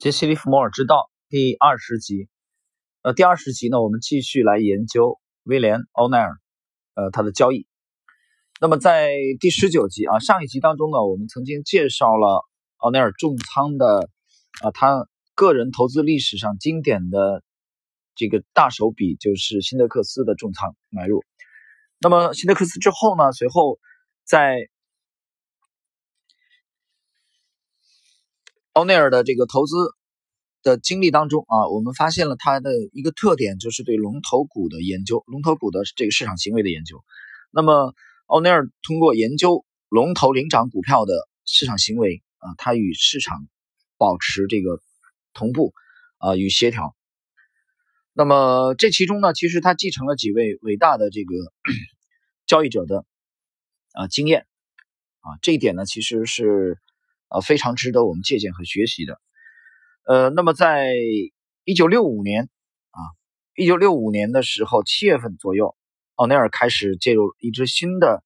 杰西·利弗莫尔之道第二十集，呃，第二十集呢，我们继续来研究威廉·奥奈尔，呃，他的交易。那么在第十九集啊，上一集当中呢，我们曾经介绍了奥奈尔重仓的啊，他个人投资历史上经典的这个大手笔，就是辛德克斯的重仓买入。那么辛德克斯之后呢，随后在奥内尔的这个投资的经历当中啊，我们发现了他的一个特点，就是对龙头股的研究，龙头股的这个市场行为的研究。那么，奥内尔通过研究龙头领涨股票的市场行为啊，他与市场保持这个同步啊与协调。那么这其中呢，其实他继承了几位伟大的这个 交易者的啊经验啊，这一点呢，其实是。啊，非常值得我们借鉴和学习的。呃，那么在一九六五年啊，一九六五年的时候，七月份左右，奥内尔开始介入一支新的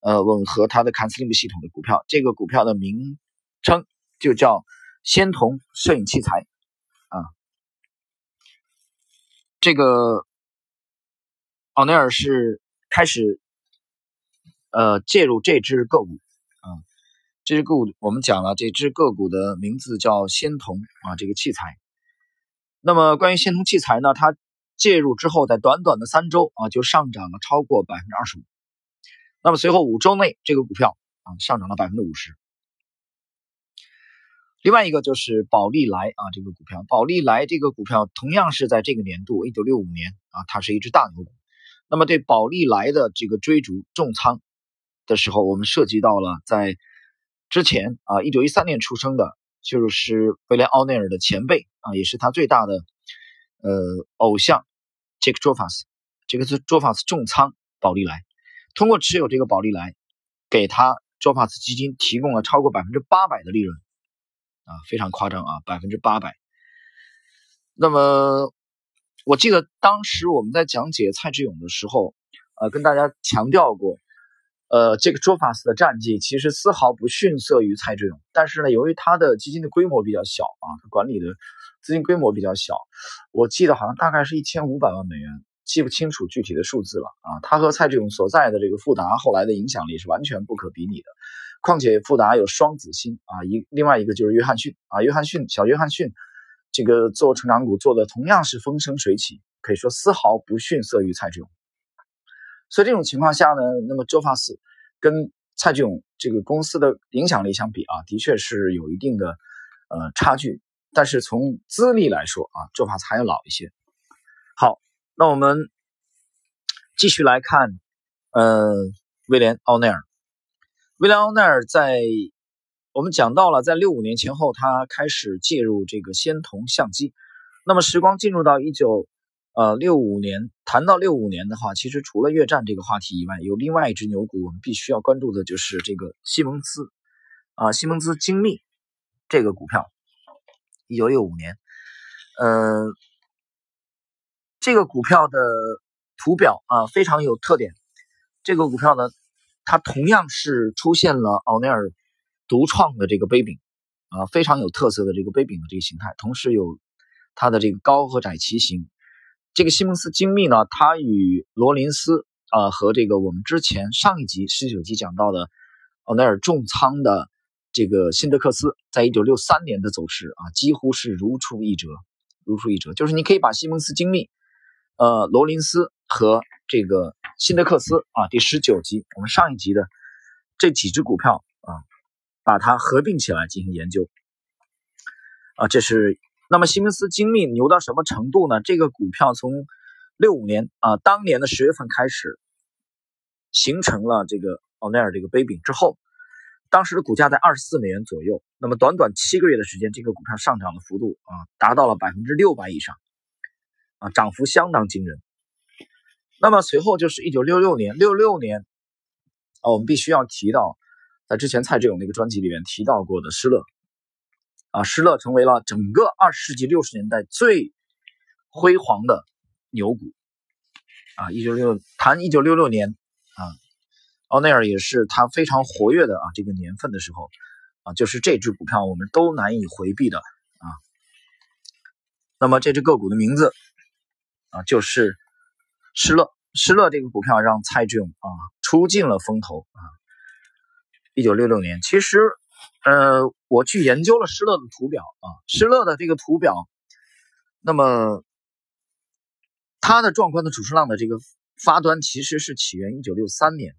呃吻合他的坎斯林姆系统的股票，这个股票的名称就叫仙童摄影器材啊。这个奥内尔是开始呃介入这支个股。这只个股我们讲了，这只个股的名字叫仙童啊，这个器材。那么关于仙童器材呢，它介入之后，在短短的三周啊，就上涨了超过百分之二十五。那么随后五周内，这个股票啊上涨了百分之五十。另外一个就是宝利来啊，这个股票，宝利来这个股票同样是在这个年度，一九六五年啊，它是一只大牛股。那么对宝利来的这个追逐重仓的时候，我们涉及到了在。之前啊，一九一三年出生的，就是威廉·奥内尔的前辈啊，也是他最大的呃偶像，杰克·卓法斯。杰克斯卓法斯重仓宝利来，通过持有这个宝利来，给他卓法斯基金提供了超过百分之八百的利润啊，非常夸张啊，百分之八百。那么我记得当时我们在讲解蔡志勇的时候，呃，跟大家强调过。呃，这个卓法斯的战绩其实丝毫不逊色于蔡志勇，但是呢，由于他的基金的规模比较小啊，他管理的资金规模比较小，我记得好像大概是一千五百万美元，记不清楚具体的数字了啊。他和蔡志勇所在的这个富达后来的影响力是完全不可比拟的，况且富达有双子星啊，一另外一个就是约翰逊啊，约翰逊小约翰逊，这个做成长股做的同样是风生水起，可以说丝毫不逊色于蔡志勇。所以这种情况下呢，那么周发斯跟蔡志勇这个公司的影响力相比啊，的确是有一定的呃差距。但是从资历来说啊，周发斯还要老一些。好，那我们继续来看，呃，威廉奥内尔。威廉奥内尔在我们讲到了，在六五年前后，他开始介入这个仙童相机。那么时光进入到一九。呃，六五年谈到六五年的话，其实除了越战这个话题以外，有另外一只牛股，我们必须要关注的就是这个西蒙兹啊，西蒙兹精密这个股票，一九六五年，呃，这个股票的图表啊非常有特点。这个股票呢，它同样是出现了奥内尔独创的这个杯柄啊，非常有特色的这个杯柄的这个形态，同时有它的这个高和窄齐形。这个西蒙斯精密呢，它与罗林斯啊和这个我们之前上一集十九集讲到的奥奈尔重仓的这个辛德克斯，在一九六三年的走势啊，几乎是如出一辙，如出一辙。就是你可以把西蒙斯精密、呃罗林斯和这个辛德克斯啊，第十九集我们上一集的这几只股票啊，把它合并起来进行研究啊，这是。那么西蒙斯精密牛到什么程度呢？这个股票从六五年啊，当年的十月份开始，形成了这个奥奈尔这个杯柄之后，当时的股价在二十四美元左右。那么短短七个月的时间，这个股票上涨的幅度啊，达到了百分之六百以上，啊，涨幅相当惊人。那么随后就是一九六六年，六六年啊，我们必须要提到，在之前蔡志勇那个专辑里面提到过的施乐。啊，施乐成为了整个二十世纪六十年代最辉煌的牛股。啊，一九六谈一九六六年啊，奥内尔也是他非常活跃的啊这个年份的时候啊，就是这只股票我们都难以回避的啊，那么这只个股的名字啊，就是施乐。施乐这个股票让蔡志勇啊出尽了风头啊。一九六六年，其实呃，我去研究了施乐的图表啊，施乐的这个图表，那么它的壮观的主升浪的这个发端其实是起源一九六三年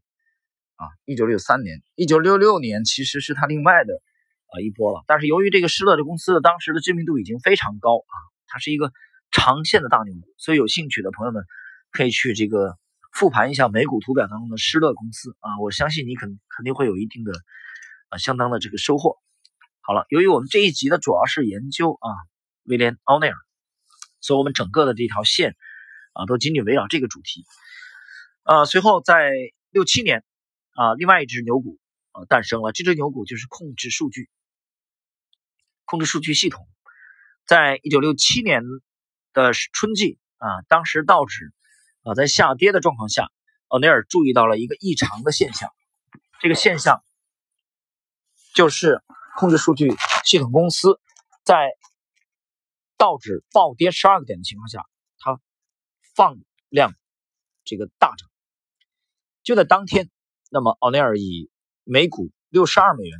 啊，一九六三年，一九六六年其实是它另外的啊一波了。但是由于这个施乐的公司的当时的知名度已经非常高啊，它是一个长线的大牛股，所以有兴趣的朋友们。可以去这个复盘一下美股图表当中的施乐公司啊，我相信你肯肯定会有一定的啊相当的这个收获。好了，由于我们这一集呢主要是研究啊威廉奥内尔，所以我们整个的这条线啊都紧紧围绕这个主题。呃，随后在六七年啊，另外一只牛股啊诞生了，这只牛股就是控制数据，控制数据系统，在一九六七年的春季啊，当时道指。啊，在下跌的状况下，奥尼尔注意到了一个异常的现象。这个现象就是控制数据系统公司在道指暴跌十二个点的情况下，它放量这个大涨。就在当天，那么奥尼尔以每股六十二美元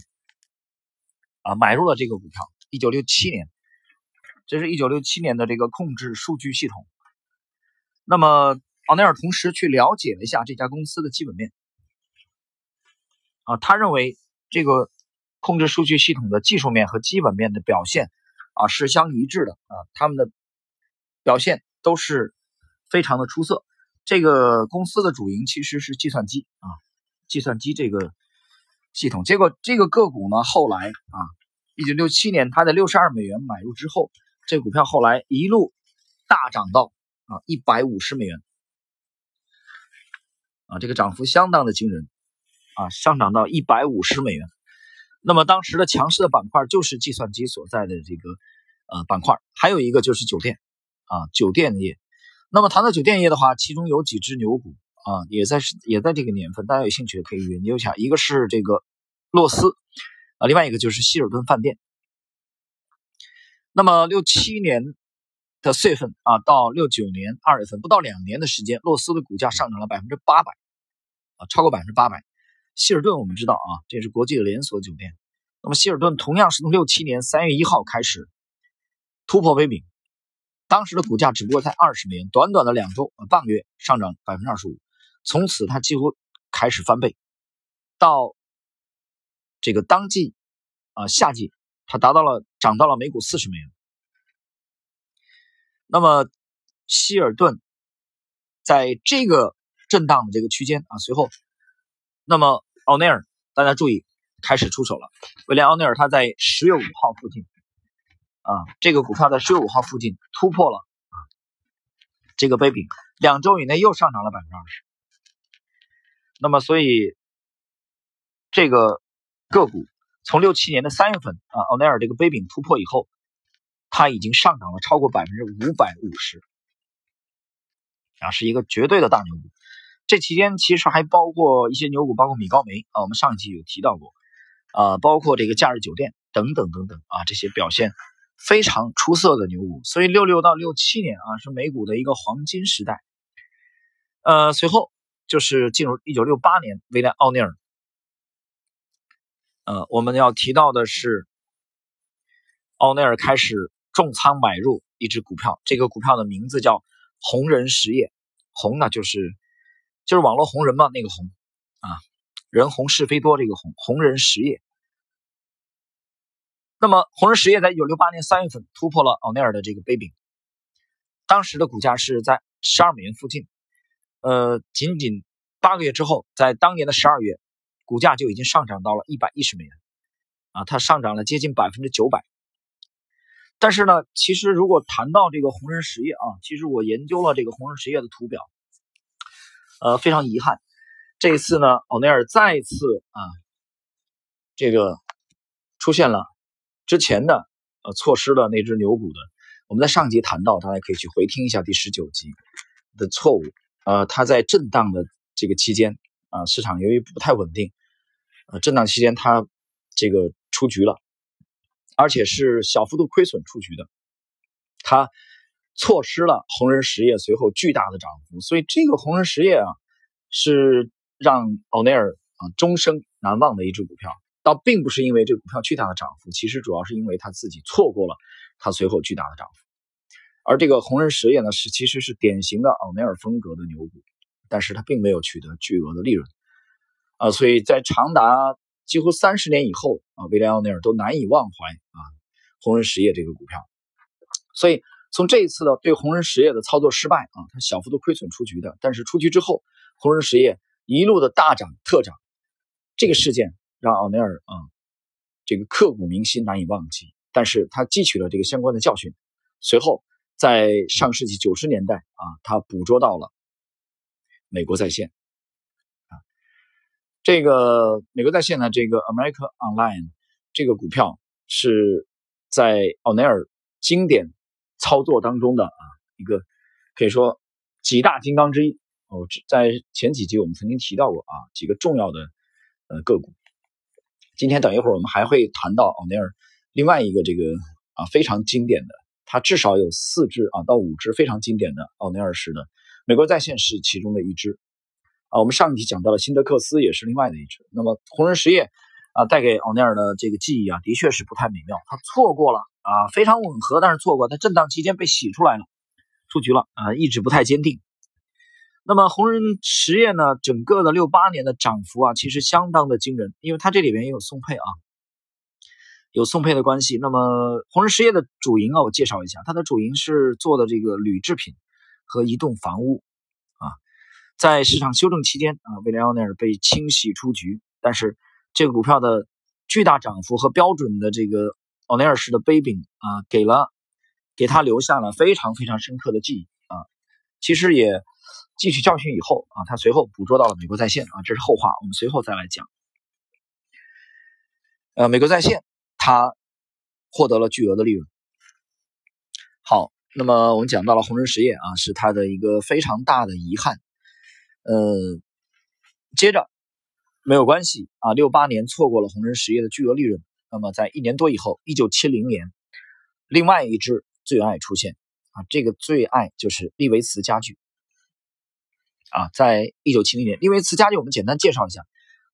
啊买入了这个股票。一九六七年，这是一九六七年的这个控制数据系统。那么。奥尼尔同时去了解了一下这家公司的基本面，啊，他认为这个控制数据系统的技术面和基本面的表现啊是相一致的啊，他们的表现都是非常的出色。这个公司的主营其实是计算机啊，计算机这个系统。结果这个个股呢，后来啊，一九六七年他在六十二美元买入之后，这股票后来一路大涨到啊一百五十美元。啊，这个涨幅相当的惊人，啊，上涨到一百五十美元。那么当时的强势的板块就是计算机所在的这个呃板块，还有一个就是酒店啊，酒店业。那么谈到酒店业的话，其中有几只牛股啊，也在也在这个年份，大家有兴趣可以研究一下。一个是这个洛斯啊，另外一个就是希尔顿饭店。那么六七年。的四月份啊，到六九年二月份，不到两年的时间，洛斯的股价上涨了百分之八百，啊，超过百分之八百。希尔顿我们知道啊，这是国际的连锁酒店。那么希尔顿同样是从六七年三月一号开始突破微饼，当时的股价只不过才二十美元，短短的两周，半个月上涨百分之二十五，从此它几乎开始翻倍，到这个当季啊夏季，它达到了涨到了每股四十美元。那么，希尔顿在这个震荡的这个区间啊，随后，那么奥内尔，大家注意，开始出手了。威廉奥内尔他在十月五号附近啊，这个股票在十月五号附近突破了这个杯柄，两周以内又上涨了百分之二十。那么，所以这个个股从六七年的三月份啊，奥内尔这个杯柄突破以后。它已经上涨了超过百分之五百五十，啊，是一个绝对的大牛股。这期间其实还包括一些牛股，包括米高梅啊，我们上一期有提到过，啊，包括这个假日酒店等等等等啊，这些表现非常出色的牛股。所以六六到六七年啊，是美股的一个黄金时代。呃，随后就是进入一九六八年，威廉奥尼尔。呃，我们要提到的是，奥内尔开始。重仓买入一只股票，这个股票的名字叫红人实业，红呢就是就是网络红人嘛，那个红啊，人红是非多这个红，红人实业。那么红人实业在一九六八年三月份突破了奥尼尔的这个杯柄，当时的股价是在十二美元附近，呃，仅仅八个月之后，在当年的十二月，股价就已经上涨到了一百一十美元，啊，它上涨了接近百分之九百。但是呢，其实如果谈到这个红人实业啊，其实我研究了这个红人实业的图表，呃，非常遗憾，这一次呢，奥内尔再次啊，这个出现了之前的呃错失了那只牛股的。我们在上集谈到，大家可以去回听一下第十九集的错误。呃，它在震荡的这个期间啊，市场由于不太稳定，呃，震荡期间它这个出局了。而且是小幅度亏损出局的，他错失了红人实业随后巨大的涨幅，所以这个红人实业啊，是让奥内尔啊终生难忘的一只股票。倒并不是因为这股票巨大的涨幅，其实主要是因为他自己错过了它随后巨大的涨幅。而这个红人实业呢，是其实是典型的奥内尔风格的牛股，但是它并没有取得巨额的利润啊，所以在长达几乎三十年以后啊，威廉奥内尔都难以忘怀啊红人实业这个股票。所以从这一次的对红人实业的操作失败啊，它小幅度亏损出局的，但是出局之后，红人实业一路的大涨特涨，这个事件。让奥尼尔啊，这个刻骨铭心，难以忘记。但是他汲取了这个相关的教训，随后在上世纪九十年代啊，他捕捉到了美国在线啊，这个美国在线呢，这个 America Online 这个股票是在奥尼尔经典操作当中的啊一个可以说几大金刚之一。哦，在前几集我们曾经提到过啊几个重要的呃个股。今天等一会儿我们还会谈到奥尼尔另外一个这个啊非常经典的，它至少有四只啊到五只非常经典的奥尼尔式的美国在线是其中的一只啊。我们上一集讲到了辛德克斯也是另外的一只。那么红人实业啊带给奥尼尔的这个记忆啊的确是不太美妙，他错过了啊非常吻合，但是错过他震荡期间被洗出来了，出局了啊意志不太坚定。那么红人实业呢，整个的六八年的涨幅啊，其实相当的惊人，因为它这里边也有送配啊，有送配的关系。那么红人实业的主营啊，我介绍一下，它的主营是做的这个铝制品和移动房屋啊。在市场修正期间啊，威廉奥尼尔被清洗出局，但是这个股票的巨大涨幅和标准的这个奥尼尔式的杯柄啊，给了给他留下了非常非常深刻的记忆啊。其实也。汲取教训以后啊，他随后捕捉到了美国在线啊，这是后话，我们随后再来讲。呃，美国在线他获得了巨额的利润。好，那么我们讲到了红人实业啊，是他的一个非常大的遗憾。呃，接着没有关系啊，六八年错过了红人实业的巨额利润。那么在一年多以后，一九七零年，另外一只最爱出现啊，这个最爱就是利维茨家具。啊，在一九七零年，利维茨家具，我们简单介绍一下，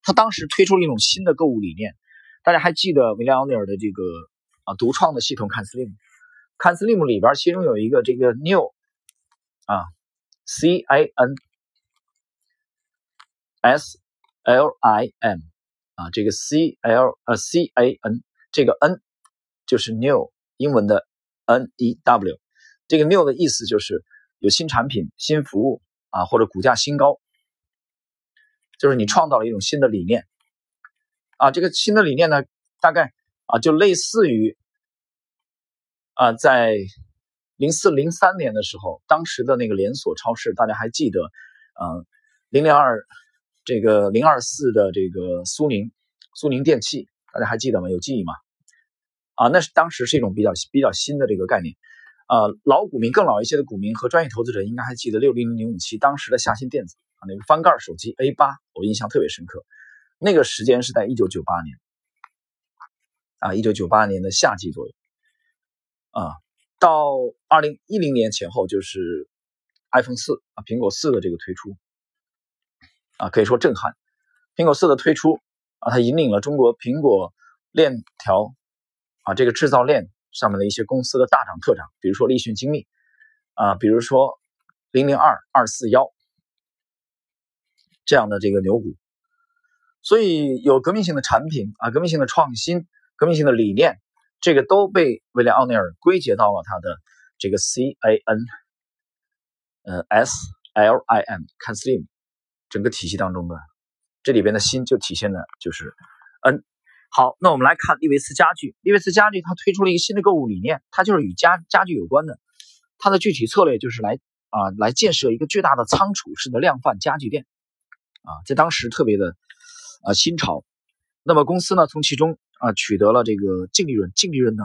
他当时推出了一种新的购物理念。大家还记得维廉奥尼尔的这个啊独创的系统 CanSlim，CanSlim 里边其中有一个这个 New 啊，C A N S L I M 啊，这个 C L 呃 C A N 这个 N 就是 New 英文的 N E W，这个 New 的意思就是有新产品、新服务。啊，或者股价新高，就是你创造了一种新的理念，啊，这个新的理念呢，大概啊，就类似于啊，在零四零三年的时候，当时的那个连锁超市，大家还记得，嗯，零零二这个零二四的这个苏宁苏宁电器，大家还记得吗？有记忆吗？啊，那是当时是一种比较比较新的这个概念。呃，老股民更老一些的股民和专业投资者应该还记得六零零零五七当时的夏新电子啊，那个翻盖手机 A 八，我印象特别深刻。那个时间是在一九九八年啊，一九九八年的夏季左右啊，到二零一零年前后就是 iPhone 四啊，苹果四的这个推出啊，可以说震撼。苹果四的推出啊，它引领了中国苹果链条啊这个制造链。上面的一些公司的大涨特涨，比如说立讯精密，啊，比如说零零二二四幺这样的这个牛股，所以有革命性的产品啊，革命性的创新，革命性的理念，这个都被威廉奥尼尔归结到了他的这个 C A N，呃 S L I M，Can Slim 整个体系当中的，这里边的心就体现的就是 N。好，那我们来看利维斯家具。利维斯家具它推出了一个新的购物理念，它就是与家家具有关的。它的具体策略就是来啊来建设一个巨大的仓储式的量贩家具店啊，在当时特别的啊新潮。那么公司呢从其中啊取得了这个净利润，净利润呢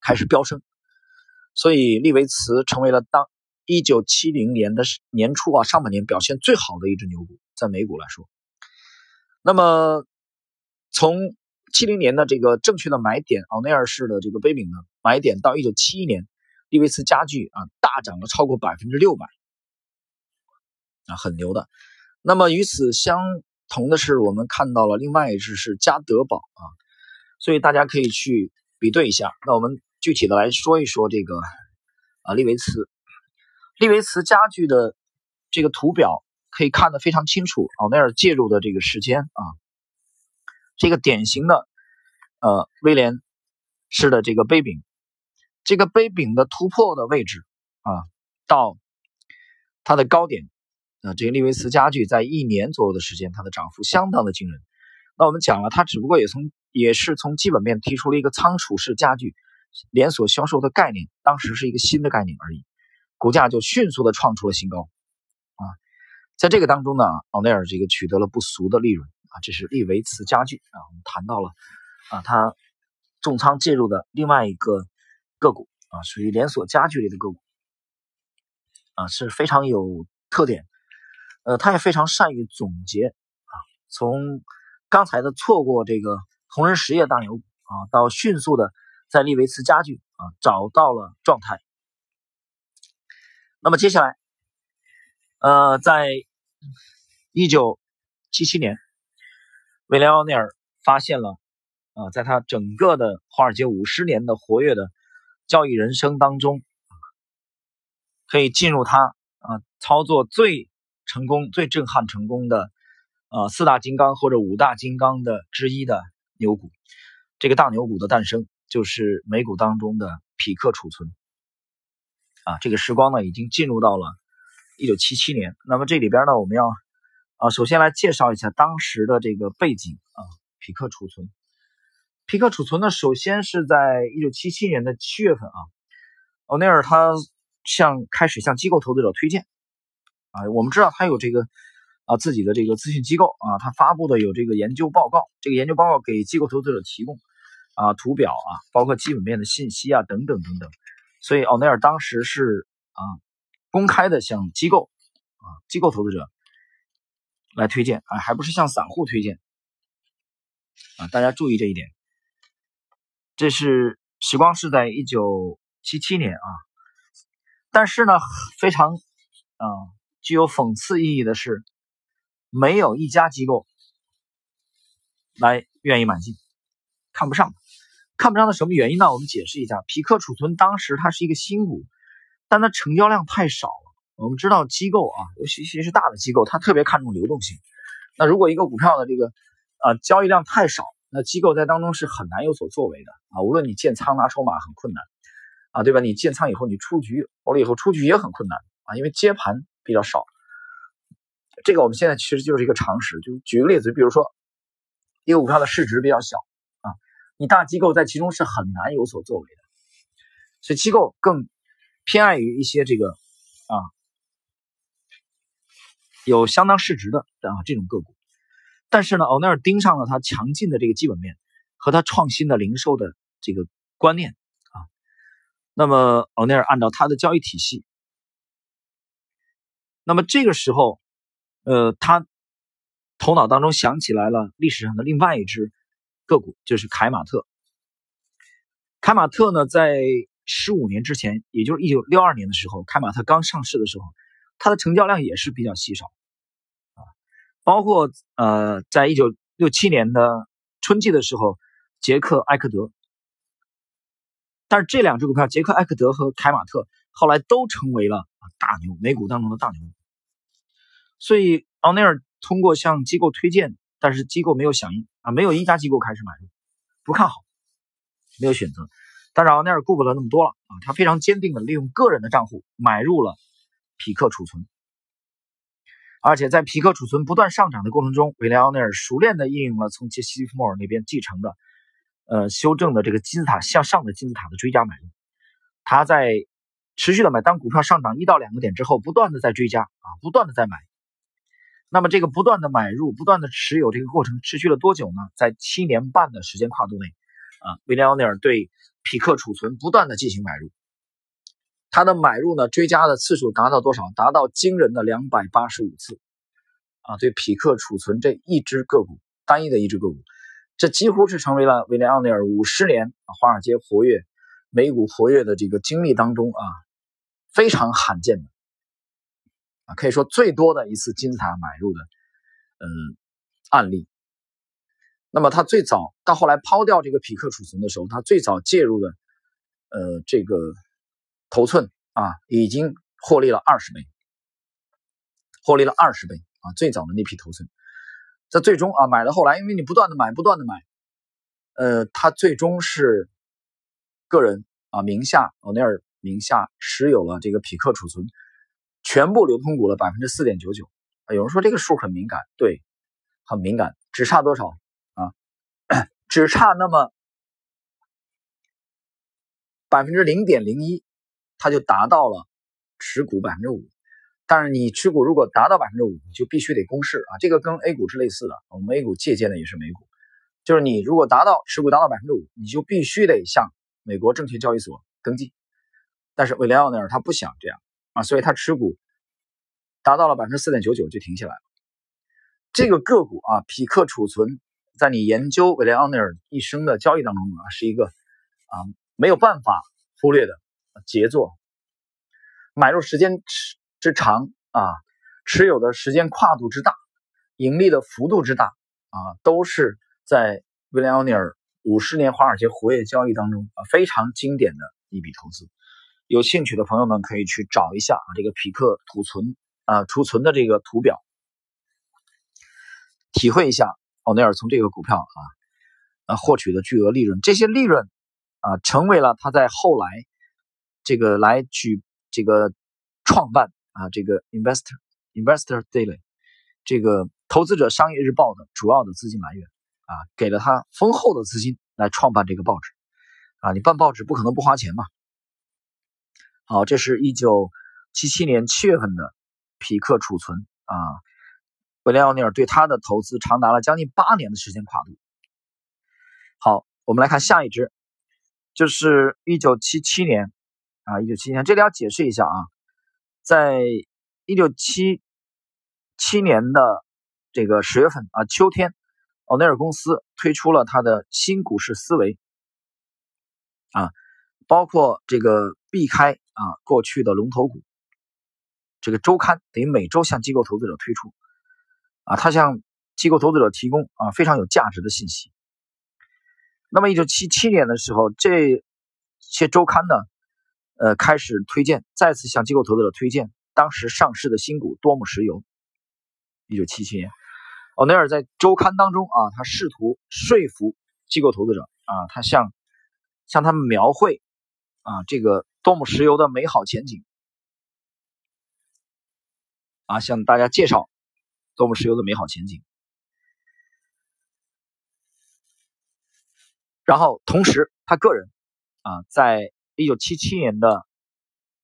开始飙升，所以利维茨成为了当一九七零年的年初啊上半年表现最好的一只牛股，在美股来说。那么从七零年的这个正确的买点，奥内尔式的这个杯柄呢，买点到一九七一年利维茨家具啊大涨了超过百分之六百啊，很牛的。那么与此相同的是，我们看到了另外一只是家得宝啊，所以大家可以去比对一下。那我们具体的来说一说这个啊利维茨，利维茨家具的这个图表可以看得非常清楚，奥内尔介入的这个时间啊，这个典型的呃威廉式的这个杯柄。这个杯柄的突破的位置啊，到它的高点，啊，这个利维斯家具在一年左右的时间，它的涨幅相当的惊人。那我们讲了，它只不过也从也是从基本面提出了一个仓储式家具连锁销售的概念，当时是一个新的概念而已，股价就迅速的创出了新高啊。在这个当中呢，奥内尔这个取得了不俗的利润啊，这是利维茨家具啊，我们谈到了啊，他重仓介入的另外一个。个股啊，属于连锁家具类的个股啊，是非常有特点。呃，他也非常善于总结啊，从刚才的错过这个同仁实业大牛股啊，到迅速的在利维茨家具啊找到了状态。那么接下来，呃，在一九七七年，威廉奥尼尔发现了啊，在他整个的华尔街五十年的活跃的。交易人生当中，可以进入他啊操作最成功、最震撼成功的啊四大金刚或者五大金刚的之一的牛股，这个大牛股的诞生就是美股当中的匹克储存啊。这个时光呢已经进入到了一九七七年。那么这里边呢，我们要啊首先来介绍一下当时的这个背景啊，匹克储存。匹克储存呢，首先是在一九七七年的七月份啊，欧内尔他向开始向机构投资者推荐啊，我们知道他有这个啊自己的这个咨询机构啊，他发布的有这个研究报告，这个研究报告给机构投资者提供啊图表啊，包括基本面的信息啊等等等等，所以奥内尔当时是啊公开的向机构啊机构投资者来推荐啊，还不是向散户推荐啊，大家注意这一点。这是时光是在一九七七年啊，但是呢，非常啊具有讽刺意义的是，没有一家机构来愿意买进，看不上，看不上的什么原因呢？我们解释一下，匹克储存当时它是一个新股，但它成交量太少了。我们知道机构啊，尤其其是大的机构，它特别看重流动性。那如果一个股票的这个啊交易量太少，那机构在当中是很难有所作为的啊！无论你建仓拿筹码很困难啊，对吧？你建仓以后你出局，完了以后出局也很困难啊，因为接盘比较少。这个我们现在其实就是一个常识。就举个例子，比如说一个股票的市值比较小，你大机构在其中是很难有所作为的，所以机构更偏爱于一些这个啊有相当市值的啊这种个股。但是呢，奥尼尔盯上了他强劲的这个基本面和他创新的零售的这个观念啊。那么奥尼尔按照他的交易体系，那么这个时候，呃，他头脑当中想起来了历史上的另外一只个股，就是凯马特。凯马特呢，在十五年之前，也就是一九六二年的时候，凯马特刚上市的时候，它的成交量也是比较稀少。啊包括呃，在一九六七年的春季的时候，杰克埃克德，但是这两只股票，杰克埃克德和凯马特后来都成为了大牛，美股当中的大牛。所以奥内尔通过向机构推荐，但是机构没有响应啊，没有一家机构开始买入，不看好，没有选择。但是奥尼尔顾不得那么多了啊，他非常坚定的利用个人的账户买入了匹克储存。而且在皮克储存不断上涨的过程中，威廉奥尼尔熟练的应用了从杰西·弗莫尔那边继承的，呃，修正的这个金字塔向上的金字塔的追加买入。他在持续的买，当股票上涨一到两个点之后，不断的在追加啊，不断的在买。那么这个不断的买入、不断的持有这个过程持续了多久呢？在七年半的时间跨度内，啊，威廉奥尼尔对匹克储存不断的进行买入。他的买入呢，追加的次数达到多少？达到惊人的两百八十五次，啊，对匹克储存这一只个股，单一的一只个股，这几乎是成为了威廉奥尼尔五十年华尔街活跃美股活跃的这个经历当中啊，非常罕见的可以说最多的一次金字塔买入的嗯案例。那么他最早到后来抛掉这个匹克储存的时候，他最早介入的呃这个头寸啊，已经获利了二十倍，获利了二十倍啊！最早的那批头寸，在最终啊买了后来，因为你不断的买，不断的买，呃，他最终是。个人啊，名下欧内尔名下持有了这个匹克储存全部流通股的百分之四点九九。有人说这个数很敏感，对，很敏感，只差多少啊？只差那么百分之零点零一，它就达到了持股百分之五。但是你持股如果达到百分之五，你就必须得公示啊。这个跟 A 股是类似的，我们 A 股借鉴的也是美股，就是你如果达到持股达到百分之五，你就必须得向美国证券交易所登记，但是威廉奥尼尔他不想这样啊，所以他持股达到了百分之四点九九就停下来了。这个个股啊，匹克储存，在你研究威廉奥尼尔一生的交易当中啊，是一个啊没有办法忽略的杰作。买入时间之长啊，持有的时间跨度之大，盈利的幅度之大啊，都是在威廉奥尼尔。五十年华尔街活跃交易当中啊，非常经典的一笔投资。有兴趣的朋友们可以去找一下啊，这个匹克储存啊储存的这个图表，体会一下奥内尔从这个股票啊啊获取的巨额利润。这些利润啊，成为了他在后来这个来去这个创办啊这个 Investor Investor Daily 这个投资者商业日报的主要的资金来源。啊，给了他丰厚的资金来创办这个报纸，啊，你办报纸不可能不花钱嘛。好，这是一九七七年七月份的匹克储存啊，威廉奥尼尔对他的投资长达了将近八年的时间跨度。好，我们来看下一支，就是一九七七年啊，一九七七年，这里要解释一下啊，在一九七七年的这个十月份啊，秋天。奥内尔公司推出了他的新股市思维，啊，包括这个避开啊过去的龙头股，这个周刊等于每周向机构投资者推出，啊，他向机构投资者提供啊非常有价值的信息。那么，一九七七年的时候，这些周刊呢，呃，开始推荐，再次向机构投资者推荐当时上市的新股多姆石油。一九七七年。奥内尔在周刊当中啊，他试图说服机构投资者啊，他向向他们描绘啊这个多姆石油的美好前景啊，向大家介绍多姆石油的美好前景。然后同时，他个人啊，在一九七七年的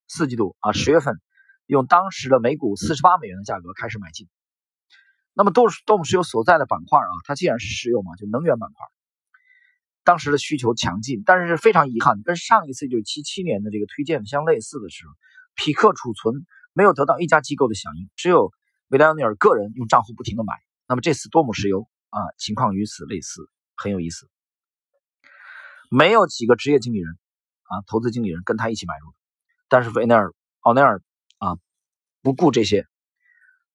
四季度啊十月份，用当时的每股四十八美元的价格开始买进。那么多多姆石油所在的板块啊，它既然是石油嘛，就能源板块，当时的需求强劲，但是非常遗憾，跟上一次就七七年的这个推荐相类似的时候，匹克储存没有得到一家机构的响应，只有维莱奥尼尔个人用账户不停的买。那么这次多姆石油啊，情况与此类似，很有意思，没有几个职业经理人啊，投资经理人跟他一起买入，但是维内尔奥内尔啊，不顾这些，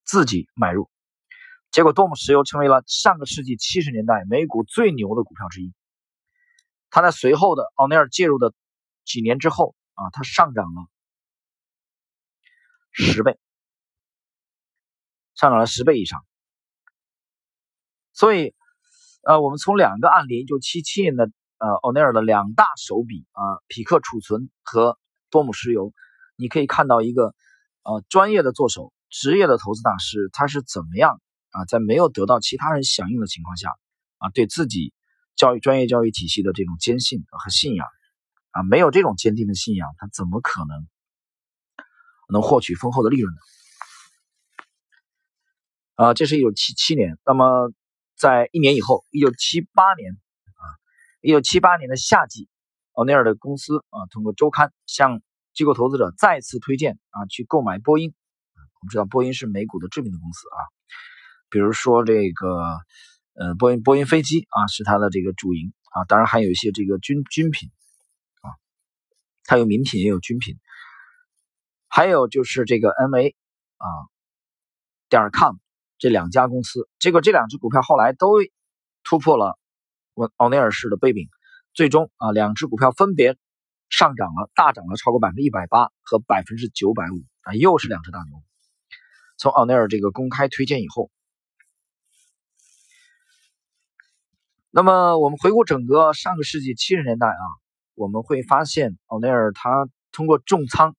自己买入。结果，多姆石油成为了上个世纪七十年代美股最牛的股票之一。它在随后的奥尼尔介入的几年之后啊，它上涨了十倍，上涨了十倍以上。所以，呃，我们从两个案例，就七七年的呃奥尼尔的两大手笔啊，匹克储存和多姆石油，你可以看到一个呃专业的做手、职业的投资大师，他是怎么样。啊，在没有得到其他人响应的情况下，啊，对自己教育专业教育体系的这种坚信和信仰，啊，没有这种坚定的信仰，他怎么可能能获取丰厚的利润呢？啊，这是一九七七年。那么，在一年以后，一九七八年，啊，一九七八年的夏季，奥尼尔的公司啊，通过周刊向机构投资者再次推荐啊，去购买波音。我们知道，波音是美股的知名的公司啊。比如说这个，呃，波音波音飞机啊，是它的这个主营啊，当然还有一些这个军军品啊。它有民品也有军品。还有就是这个 MA 啊点 com 这两家公司，结果这两只股票后来都突破了我奥内尔式的背饼，最终啊两只股票分别上涨了，大涨了超过百分之一百八和百分之九百五啊，又是两只大牛。从奥内尔这个公开推荐以后。那么我们回顾整个上个世纪七十年代啊，我们会发现奥内尔他通过重仓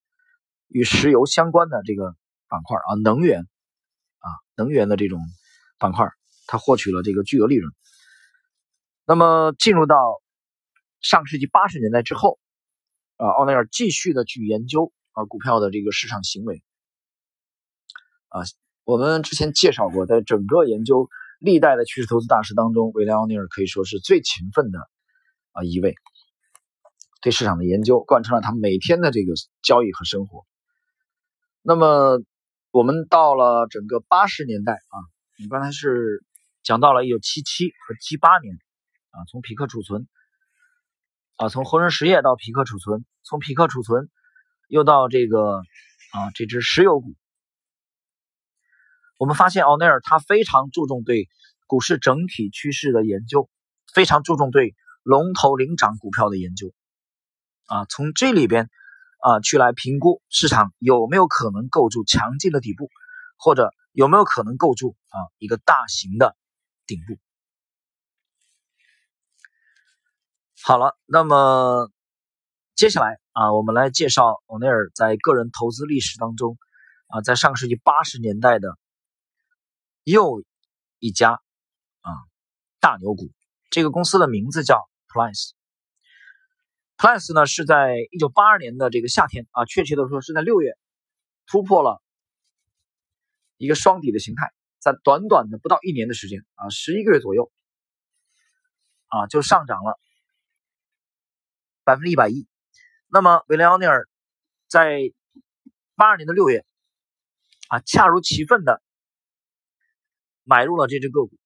与石油相关的这个板块啊，能源啊，能源的这种板块，他获取了这个巨额利润。那么进入到上世纪八十年代之后，啊，奥内尔继续的去研究啊股票的这个市场行为啊，我们之前介绍过，在整个研究。历代的趋势投资大师当中，威廉奥尼尔可以说是最勤奋的啊一位，对市场的研究贯穿了他每天的这个交易和生活。那么我们到了整个八十年代啊，你刚才是讲到了一九七七和七八年啊，从匹克储存啊，从恒生实业到匹克储存，从匹克储存又到这个啊这只石油股。我们发现奥内尔他非常注重对股市整体趋势的研究，非常注重对龙头领涨股票的研究，啊，从这里边啊去来评估市场有没有可能构筑强劲的底部，或者有没有可能构筑啊一个大型的顶部。好了，那么接下来啊，我们来介绍奥内尔在个人投资历史当中啊，在上世纪八十年代的。又一家啊大牛股，这个公司的名字叫 Plus。Plus 呢是在一九八二年的这个夏天啊，确切的说是在六月突破了一个双底的形态，在短短的不到一年的时间啊，十一个月左右啊就上涨了百分之一百一。那么维廉奥尼尔在八二年的六月啊，恰如其分的。买入了这只个股。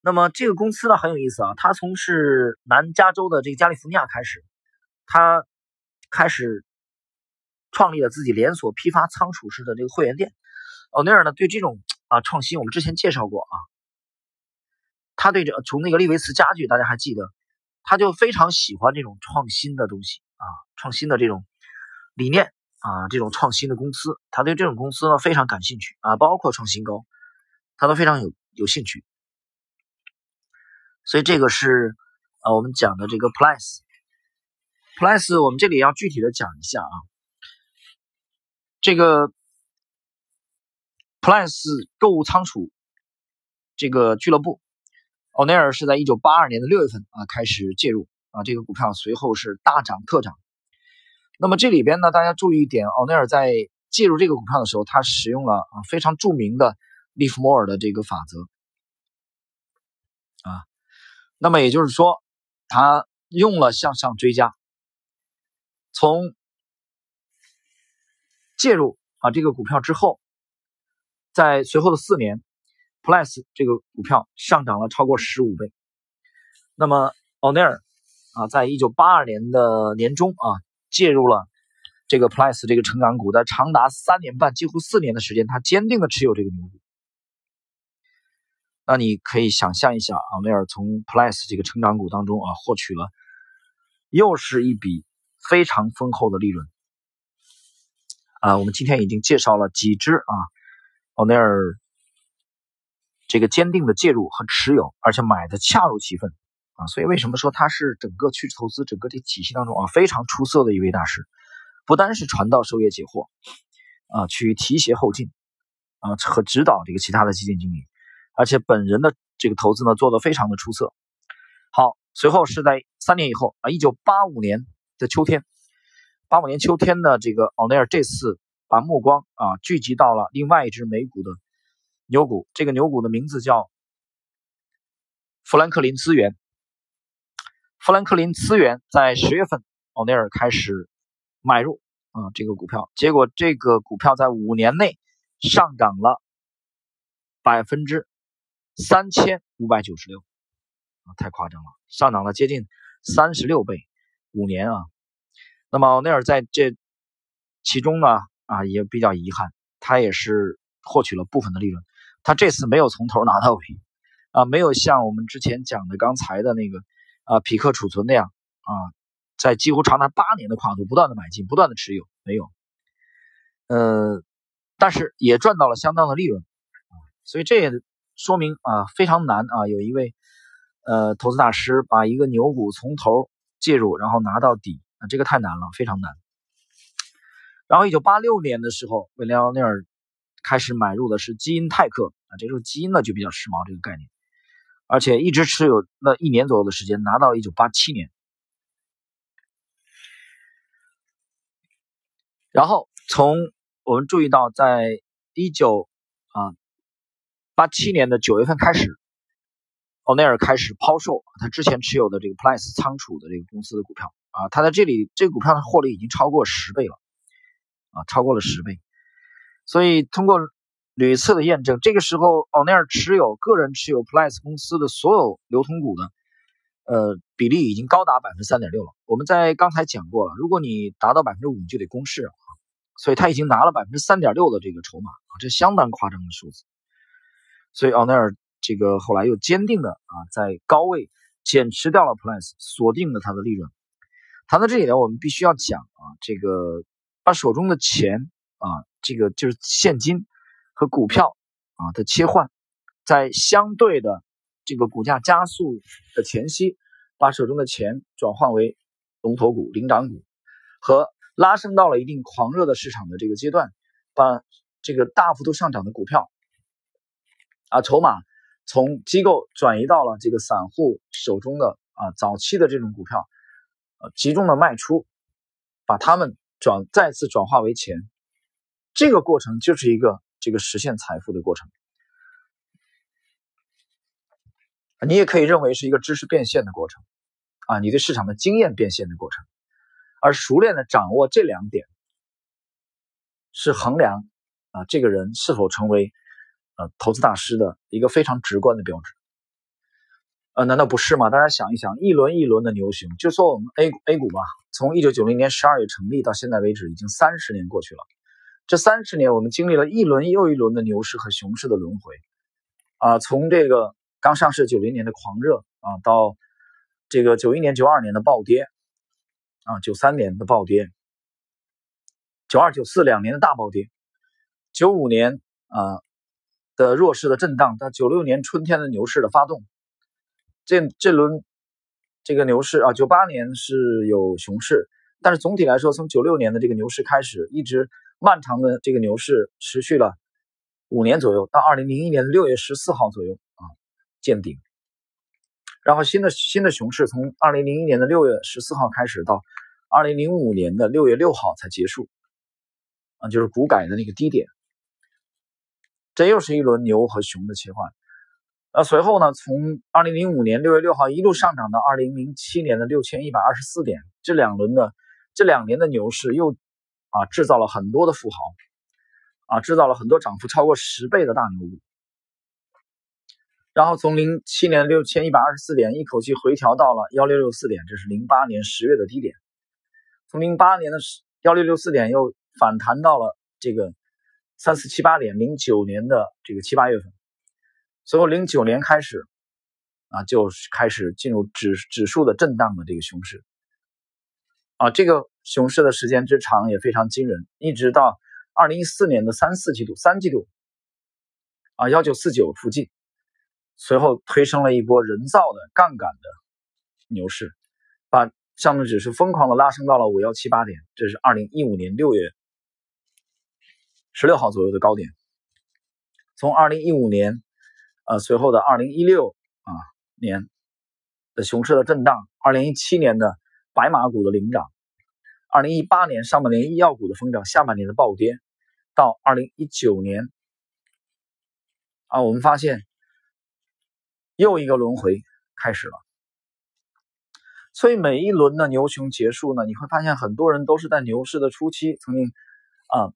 那么这个公司呢很有意思啊，它从事南加州的这个加利福尼亚开始，它开始创立了自己连锁批发仓储式的这个会员店。奥尼尔呢对这种啊创新，我们之前介绍过啊，他对这从那个利维斯家具大家还记得，他就非常喜欢这种创新的东西啊，创新的这种理念。啊，这种创新的公司，他对这种公司呢非常感兴趣啊，包括创新高，他都非常有有兴趣。所以这个是啊，我们讲的这个 Plus，Plus，我们这里要具体的讲一下啊，这个 Plus 购物仓储这个俱乐部，奥内尔是在一九八二年的六月份啊开始介入啊，这个股票随后是大涨特涨。那么这里边呢，大家注意一点，奥内尔在介入这个股票的时候，他使用了啊非常著名的利弗莫尔的这个法则啊。那么也就是说，他用了向上追加，从介入啊这个股票之后，在随后的四年，Plus 这个股票上涨了超过十五倍。那么奥内尔啊，在一九八二年的年中啊。介入了这个 Plus 这个成长股，在长达三年半，几乎四年的时间，他坚定的持有这个牛股。那你可以想象一下，奥内尔从 Plus 这个成长股当中啊，获取了又是一笔非常丰厚的利润。啊，我们今天已经介绍了几只啊，奥内尔这个坚定的介入和持有，而且买的恰如其分。啊，所以为什么说他是整个趋势投资整个这体系当中啊非常出色的一位大师？不单是传道授业解惑，啊，去提携后进，啊和指导这个其他的基金经理，而且本人的这个投资呢做得非常的出色。好，随后是在三年以后啊，一九八五年的秋天，八五年秋天呢，这个奥内尔这次把目光啊聚集到了另外一只美股的牛股，这个牛股的名字叫富兰克林资源。富兰克林资源在十月份，奥内尔开始买入啊这个股票，结果这个股票在五年内上涨了百分之三千五百九十六啊，太夸张了，上涨了接近三十六倍，五年啊。那么奥内尔在这其中呢，啊也比较遗憾，他也是获取了部分的利润，他这次没有从头拿到尾，啊，没有像我们之前讲的刚才的那个啊匹克储存那样啊，在几乎长达八年的跨度不断的买进，不断的持有，没有，呃，但是也赚到了相当的利润，啊，所以这也说明啊非常难啊，有一位呃投资大师把一个牛股从头介入，然后拿到底。这个太难了，非常难。然后，一九八六年的时候，威廉奥尼尔开始买入的是基因泰克啊，这时候基因呢就比较时髦这个概念，而且一直持有那一年左右的时间，拿到了一九八七年。然后，从我们注意到，在一九啊八七年的九月份开始，奥内尔开始抛售他之前持有的这个 Plus 仓储的这个公司的股票。啊，他在这里这个股票的获利已经超过十倍了，啊，超过了十倍。所以通过屡次的验证，这个时候奥内尔持有个人持有 Plus 公司的所有流通股的，呃，比例已经高达百分之三点六了。我们在刚才讲过了，如果你达到百分之五，你就得公示啊。所以他已经拿了百分之三点六的这个筹码啊，这相当夸张的数字。所以奥内尔这个后来又坚定的啊，在高位减持掉了 Plus，锁定了他的利润。谈到这里呢，我们必须要讲啊，这个把手中的钱啊，这个就是现金股票啊的切换，在相对的这个股价加速的前夕，把手中的钱转换为龙头股、领涨股，和拉升到了一定狂热的市场的这个阶段，把这个大幅度上涨的股票啊筹码从机构转移到了这个散户手中的啊早期的这种股票。集中的卖出，把它们转再次转化为钱，这个过程就是一个这个实现财富的过程。你也可以认为是一个知识变现的过程，啊，你对市场的经验变现的过程。而熟练的掌握这两点，是衡量啊这个人是否成为呃投资大师的一个非常直观的标志。呃，难道不是吗？大家想一想，一轮一轮的牛熊，就说我们 A A 股吧，从一九九零年十二月成立到现在为止，已经三十年过去了。这三十年，我们经历了一轮又一轮的牛市和熊市的轮回。啊，从这个刚上市九零年的狂热啊，到这个九一年、九二年的暴跌，啊，九三年的暴跌，九二、九四两年的大暴跌，九五年啊的弱势的震荡，到九六年春天的牛市的发动。这这轮这个牛市啊，九八年是有熊市，但是总体来说，从九六年的这个牛市开始，一直漫长的这个牛市持续了五年左右，到二零零一年的六月十四号左右啊见顶，然后新的新的熊市从二零零一年的六月十四号开始，到二零零五年的六月六号才结束，啊，就是股改的那个低点，这又是一轮牛和熊的切换。呃，随后呢，从二零零五年六月六号一路上涨到二零零七年的六千一百二十四点，这两轮的这两年的牛市又啊制造了很多的富豪，啊制造了很多涨幅超过十倍的大牛股，然后从零七年六千一百二十四点一口气回调到了幺六六四点，这是零八年十月的低点，从零八年的幺六六四点又反弹到了这个三四七八点，零九年的这个七八月份。随后，零九年开始，啊，就开始进入指指数的震荡的这个熊市，啊，这个熊市的时间之长也非常惊人，一直到二零一四年的三四季度、三季度，啊，幺九四九附近，随后推升了一波人造的杠杆的牛市，把上证指数疯狂的拉升到了五幺七八点，这是二零一五年六月十六号左右的高点，从二零一五年。呃，随后的二零一六啊年的熊市的震荡，二零一七年的白马股的领涨，二零一八年上半年医药股的疯涨，下半年的暴跌，到二零一九年啊，我们发现又一个轮回开始了。所以每一轮的牛熊结束呢，你会发现很多人都是在牛市的初期曾经啊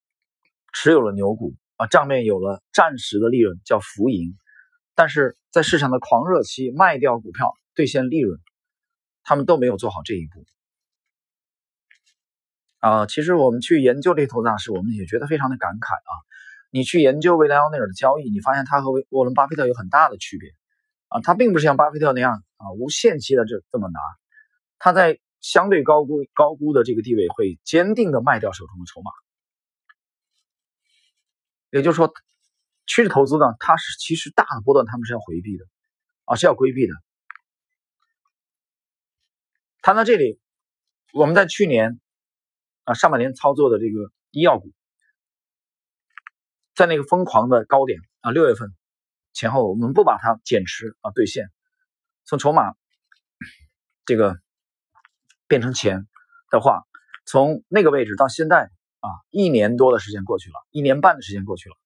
持有了牛股啊，账面有了暂时的利润，叫浮盈。但是在市场的狂热期卖掉股票兑现利润，他们都没有做好这一步。啊，其实我们去研究这投资大师，我们也觉得非常的感慨啊。你去研究维莱奥内尔的交易，你发现他和沃伦巴菲特有很大的区别啊。他并不是像巴菲特那样啊无限期的这这么拿，他在相对高估高估的这个地位会坚定的卖掉手中的筹码。也就是说，趋势投资呢，它是其实大的波段他们是要回避的啊，是要规避的。谈到这里，我们在去年啊上半年操作的这个医药股。在那个疯狂的高点啊，六月份前后，我们不把它减持啊兑现，从筹码这个变成钱的话，从那个位置到现在啊，一年多的时间过去了，一年半的时间过去了，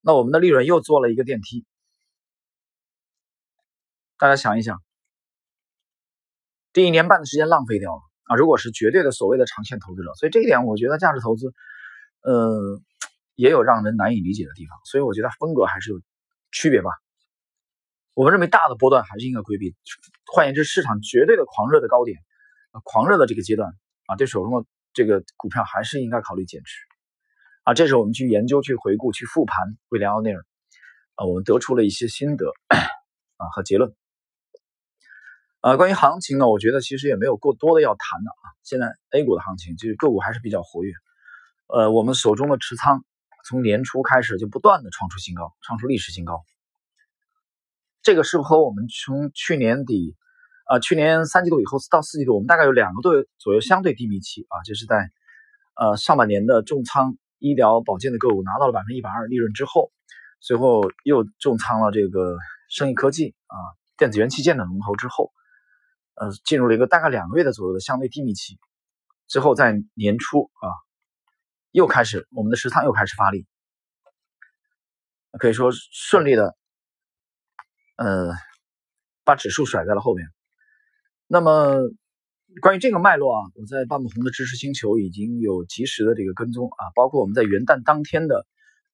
那我们的利润又做了一个电梯。大家想一想，这一年半的时间浪费掉了啊！如果是绝对的所谓的长线投资者，所以这一点我觉得价值投资，呃。也有让人难以理解的地方，所以我觉得风格还是有区别吧。我们认为大的波段还是应该规避。换言之，市场绝对的狂热的高点，啊，狂热的这个阶段啊，对手中的这个股票还是应该考虑减持。啊，这是我们去研究、去回顾、去复盘威廉奥内尔，啊，我们得出了一些心得 啊和结论。啊，关于行情呢，我觉得其实也没有过多的要谈的啊。现在 A 股的行情，就是个股还是比较活跃。呃，我们手中的持仓。从年初开始就不断的创出新高，创出历史新高。这个是和我们从去年底，啊，去年三季度以后到四季度，我们大概有两个多月左右相对低迷期啊，就是在呃上半年的重仓医疗保健的个股拿到了百分之一百二利润之后，随后又重仓了这个生意科技啊、电子元器件的龙头之后，呃，进入了一个大概两个月的左右的相对低迷期，之后在年初啊。又开始，我们的持仓又开始发力，可以说顺利的，呃，把指数甩在了后面。那么，关于这个脉络啊，我在半亩红的知识星球已经有及时的这个跟踪啊，包括我们在元旦当天的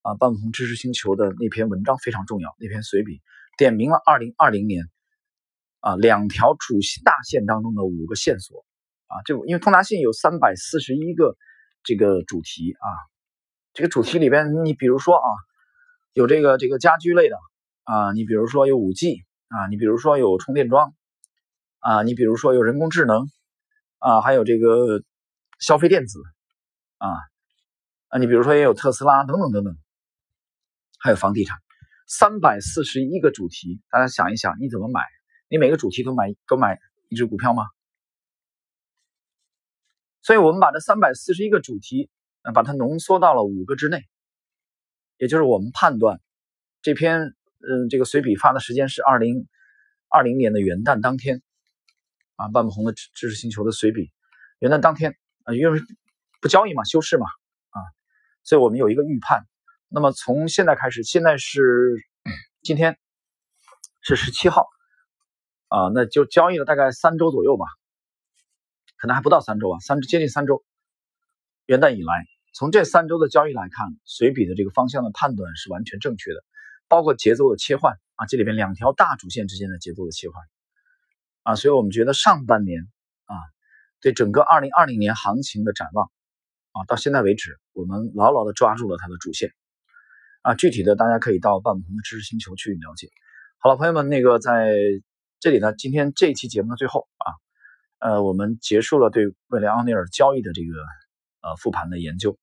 啊半亩红知识星球的那篇文章非常重要，那篇随笔点明了二零二零年啊两条主大线当中的五个线索啊，就因为通达信有三百四十一个。这个主题啊，这个主题里边，你比如说啊，有这个这个家居类的啊，你比如说有五 G 啊，你比如说有充电桩啊，你比如说有人工智能啊，还有这个消费电子啊啊，你比如说也有特斯拉等等等等，还有房地产，三百四十一个主题，大家想一想，你怎么买？你每个主题都买都买一只股票吗？所以我们把这三百四十一个主题，呃，把它浓缩到了五个之内，也就是我们判断这篇，嗯，这个随笔发的时间是二零二零年的元旦当天，啊，半不红的知识星球的随笔，元旦当天，啊，因为不交易嘛，休市嘛，啊，所以我们有一个预判。那么从现在开始，现在是今天是十七号，啊，那就交易了大概三周左右吧。可能还不到三周啊，三接近三周。元旦以来，从这三周的交易来看，随笔的这个方向的判断是完全正确的，包括节奏的切换啊，这里边两条大主线之间的节奏的切换啊，所以我们觉得上半年啊，对整个二零二零年行情的展望啊，到现在为止，我们牢牢的抓住了它的主线啊，具体的大家可以到半不同的知识星球去了解。好了，朋友们，那个在这里呢，今天这一期节目的最后啊。呃，我们结束了对未来奥尼尔交易的这个呃复盘的研究，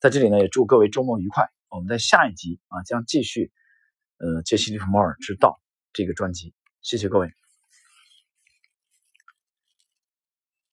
在这里呢也祝各位周末愉快。我们在下一集啊将继续呃杰西·利弗莫尔之道这个专辑，谢谢各位。